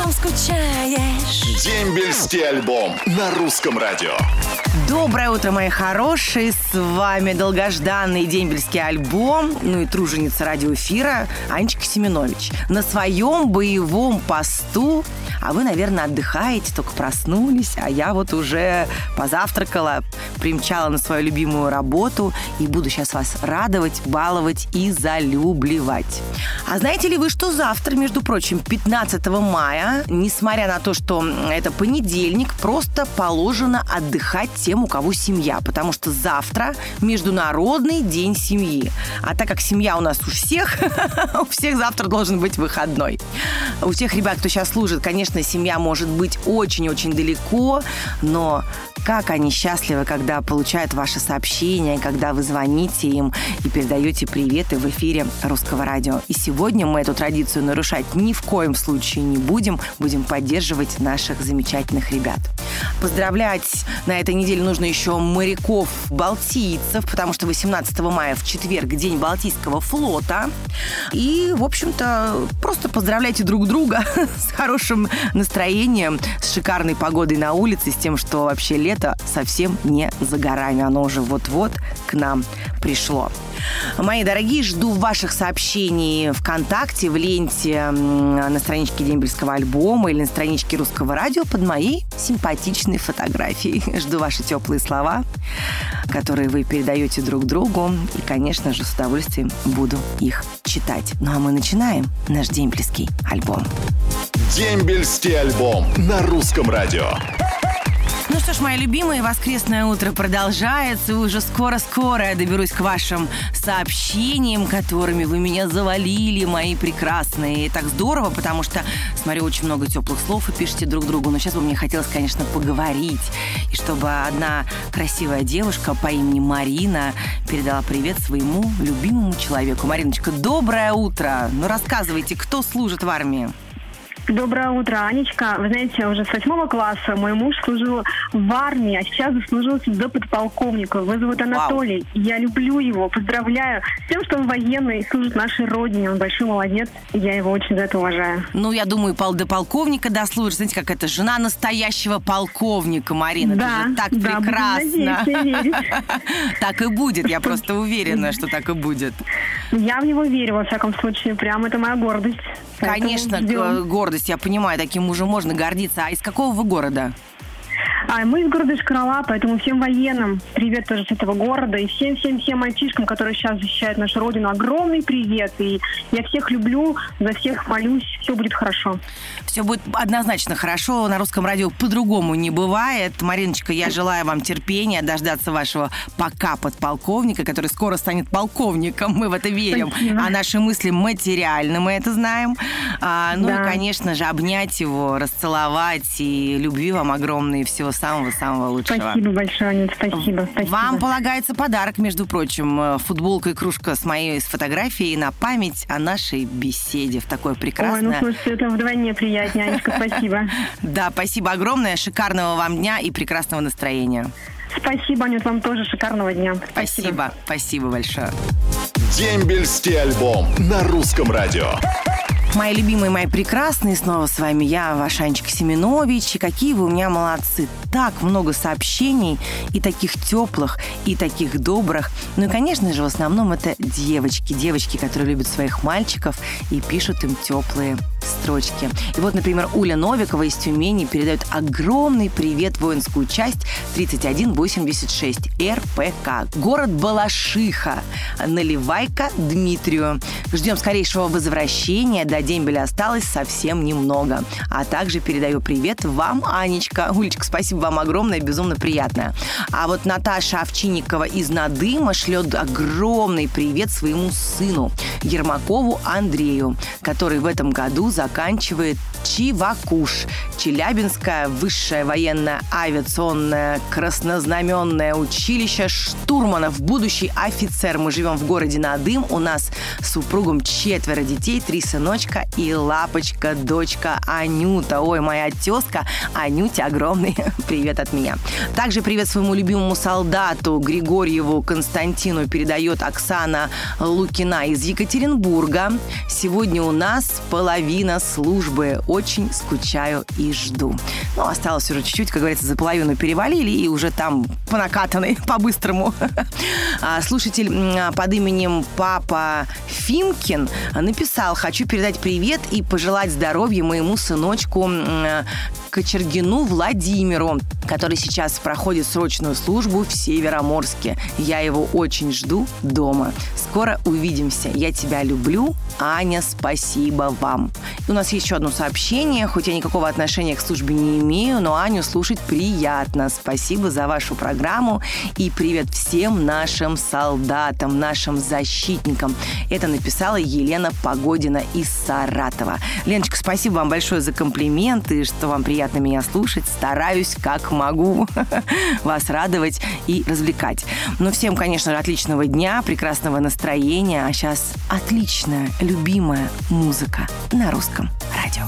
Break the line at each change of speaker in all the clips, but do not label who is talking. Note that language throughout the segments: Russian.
Потом скучаешь.
Дембельский альбом на русском радио.
Доброе утро, мои хорошие! С вами долгожданный дембельский альбом, ну и труженица радиоэфира Анечка Семенович. На своем боевом посту, а вы, наверное, отдыхаете, только проснулись, а я вот уже позавтракала, примчала на свою любимую работу и буду сейчас вас радовать, баловать и залюбливать. А знаете ли вы, что завтра, между прочим, 15 мая, несмотря на то, что это понедельник, просто положено отдыхать тем, у кого семья, потому что завтра Международный день семьи. А так как семья у нас у всех, у всех завтра должен быть выходной. У тех ребят, кто сейчас служит, конечно, семья может быть очень-очень далеко, но как они счастливы, когда получают ваши сообщения, когда вы звоните им и передаете приветы в эфире Русского радио. И сегодня мы эту традицию нарушать ни в коем случае не будем. Будем поддерживать наших замечательных ребят. Поздравлять на этой неделе нужно еще моряков-балтийцев, потому что 18 мая в четверг День Балтийского флота. И, в общем-то, просто поздравляйте друг друга с хорошим настроением, с шикарной погодой на улице, с тем, что вообще лето совсем не за горами. Оно уже вот-вот к нам пришло. Мои дорогие, жду ваших сообщений ВКонтакте, в ленте на страничке Дембельского альбома или на страничке Русского радио под моей симпатичной фотографией. Жду ваши теплые слова, которые вы передаете друг другу. И, конечно же, с удовольствием буду их читать. Ну а мы начинаем наш дембельский альбом.
Дембельский альбом на русском радио.
Что ж, мои любимые, воскресное утро продолжается. И уже скоро-скоро я доберусь к вашим сообщениям, которыми вы меня завалили, мои прекрасные. И так здорово, потому что, смотрю, очень много теплых слов и пишете друг другу. Но сейчас бы мне хотелось, конечно, поговорить. И чтобы одна красивая девушка по имени Марина передала привет своему любимому человеку. Мариночка, доброе утро. Ну рассказывайте, кто служит в армии?
Доброе утро, Анечка. Вы знаете, уже с восьмого класса мой муж служил в армии, а сейчас заслужился до подполковника. Его зовут Анатолий. Вау. Я люблю его, поздравляю с тем, что он военный, служит нашей родине. Он большой молодец, я его очень за это уважаю.
Ну, я думаю, пол до полковника дослужит. Знаете, как это жена настоящего полковника, Марина.
Да,
это же так
да,
прекрасно. Так и будет, я просто уверена, что так и будет.
Я в него верю, во всяком случае. Прям это моя гордость.
Конечно, гордость, я понимаю, таким мужем можно гордиться. А из какого вы города?
А мы из города Шкарала, поэтому всем военным привет тоже с этого города. И всем-всем-всем мальчишкам, которые сейчас защищают нашу родину, огромный привет. И я всех люблю, за всех молюсь, все будет хорошо.
Все будет однозначно хорошо. На русском радио по-другому не бывает. Мариночка, я желаю вам терпения, дождаться вашего пока подполковника, который скоро станет полковником. Мы в это верим.
Спасибо.
А наши мысли материальны, мы это знаем. А, ну
Да.
и, конечно же, обнять его, расцеловать. И любви вам огромной и всего самого-самого лучшего.
Спасибо большое, Анют, спасибо. спасибо.
Вам полагается подарок, между прочим, э, футболка и кружка с моей с фотографией на память о нашей беседе в такое
Ой, ну
прекрасное.
слушайте, это вдвойне приятнее, Анечка, спасибо.
Да, спасибо огромное, шикарного вам дня и прекрасного настроения.
Спасибо, Анют, вам тоже шикарного дня.
Спасибо, спасибо большое.
Дембельский альбом на русском радио.
Мои любимые, мои прекрасные, снова с вами я, ваша Анечка Семенович. И какие вы у меня молодцы. Так много сообщений, и таких теплых, и таких добрых. Ну и, конечно же, в основном это девочки. Девочки, которые любят своих мальчиков и пишут им теплые строчки. И вот, например, Уля Новикова из Тюмени передает огромный привет воинскую часть 3186 РПК. Город Балашиха. Наливайка Дмитрию. Ждем скорейшего возвращения. До дембеля осталось совсем немного. А также передаю привет вам, Анечка. Улечка, спасибо вам огромное, безумно приятно. А вот Наташа Овчинникова из Надыма шлет огромный привет своему сыну Ермакову Андрею, который в этом году заканчивает Чивакуш, Челябинское высшее военное авиационное краснознаменное училище штурманов, будущий офицер. Мы живем в городе Надым. У нас с супругом четверо детей, три сыночка и лапочка, дочка Анюта. Ой, моя тезка Анюте огромный привет от меня. Также привет своему любимому солдату Григорьеву Константину передает Оксана Лукина из Екатеринбурга. Сегодня у нас половина службы. Очень скучаю и жду. Ну, осталось уже чуть-чуть, как говорится, за половину перевалили и уже там по накатанной, по-быстрому. А, слушатель под именем Папа Фимкин написал «Хочу передать привет и пожелать здоровья моему сыночку Кочергину Владимиру, который сейчас проходит срочную службу в Североморске. Я его очень жду дома. Скоро увидимся. Я тебя люблю. Аня, спасибо вам. У нас еще одно сообщение. Хоть я никакого отношения к службе не имею, но Аню слушать приятно. Спасибо за вашу программу. И привет всем нашим солдатам, нашим защитникам. Это написала Елена Погодина из Саратова. Леночка, спасибо вам большое за комплименты, что вам приятно приятно меня слушать. Стараюсь, как могу, вас радовать и развлекать. Но всем, конечно же, отличного дня, прекрасного настроения. А сейчас отличная, любимая музыка на русском радио.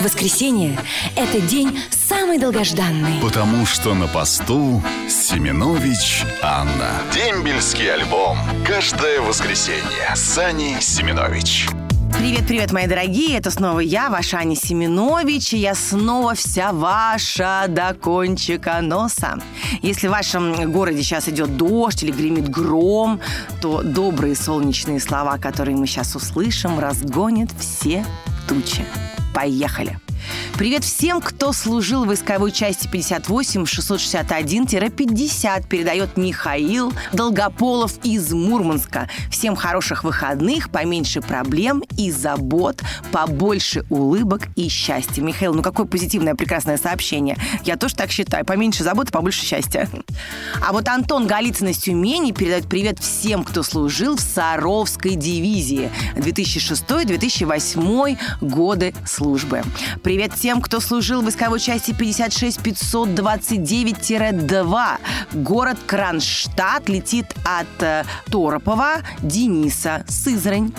Воскресенье – это день самый долгожданный.
Потому что на посту Семенович Анна. Дембельский альбом. Каждое воскресенье. Сани Семенович.
Привет-привет, мои дорогие, это снова я, ваша Аня Семенович, и я снова вся ваша до кончика носа. Если в вашем городе сейчас идет дождь или гремит гром, то добрые солнечные слова, которые мы сейчас услышим, разгонят все тучи. Поехали! Привет всем, кто служил в войсковой части 58-661-50, передает Михаил Долгополов из Мурманска. Всем хороших выходных, поменьше проблем и забот, побольше улыбок и счастья. Михаил, ну какое позитивное, прекрасное сообщение. Я тоже так считаю. Поменьше забот, побольше счастья. А вот Антон Голицын из Тюмени передает привет всем, кто служил в Саровской дивизии 2006-2008 годы службы. Привет всем, кто служил в войсковой части 56529-2. Город Кронштадт летит от э, Торопова Дениса Сызрань.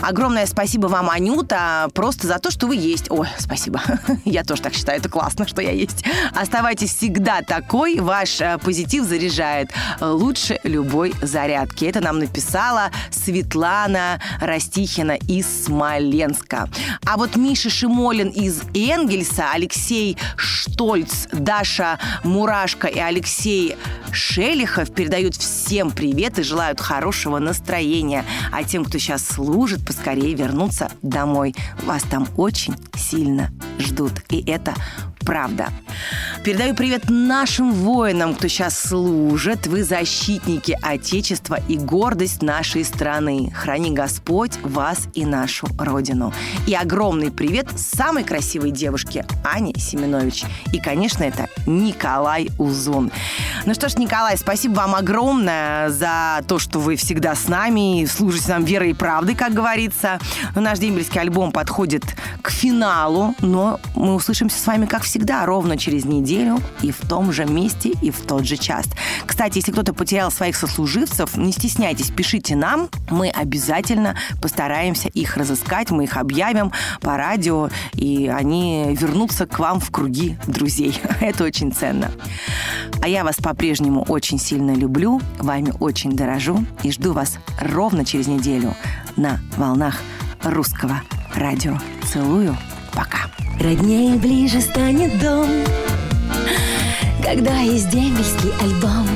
Огромное спасибо вам, Анюта, просто за то, что вы есть. Ой, спасибо. Я тоже так считаю, это классно, что я есть. Оставайтесь всегда такой, ваш э, позитив заряжает лучше любой зарядки. Это нам написала Светлана Растихина из Смоленска. А вот Миша Шимолин из Энгельса, Алексей Штольц, Даша Мурашка и Алексей Шелихов передают всем привет и желают хорошего настроения. А тем, кто сейчас служит, поскорее вернуться домой. Вас там очень сильно ждут. И это правда. Передаю привет нашим воинам, кто сейчас служит. Вы защитники Отечества и гордость нашей страны. Храни Господь вас и нашу Родину. И огромный привет самой красивой девушке Ане Семенович. И, конечно, это Николай Узун. Ну что ж, Николай, спасибо вам огромное за то, что вы всегда с нами, служите нам верой и правдой, как говорится. Наш дембельский альбом подходит к финалу, но мы услышимся с вами, как всегда, ровно через неделю и в том же месте, и в тот же час. Кстати, если кто-то потерял своих сослуживцев, не стесняйтесь, пишите нам, мы обязательно постараемся их разыскать, мы их объявим по радио, и они вернутся к вам в круги друзей. Это очень ценно. А я вас по-прежнему очень сильно люблю, вами очень дорожу и жду вас ровно через неделю на волнах русского радио. Целую. Пока.
Роднее ближе станет дом, когда есть дембельский альбом.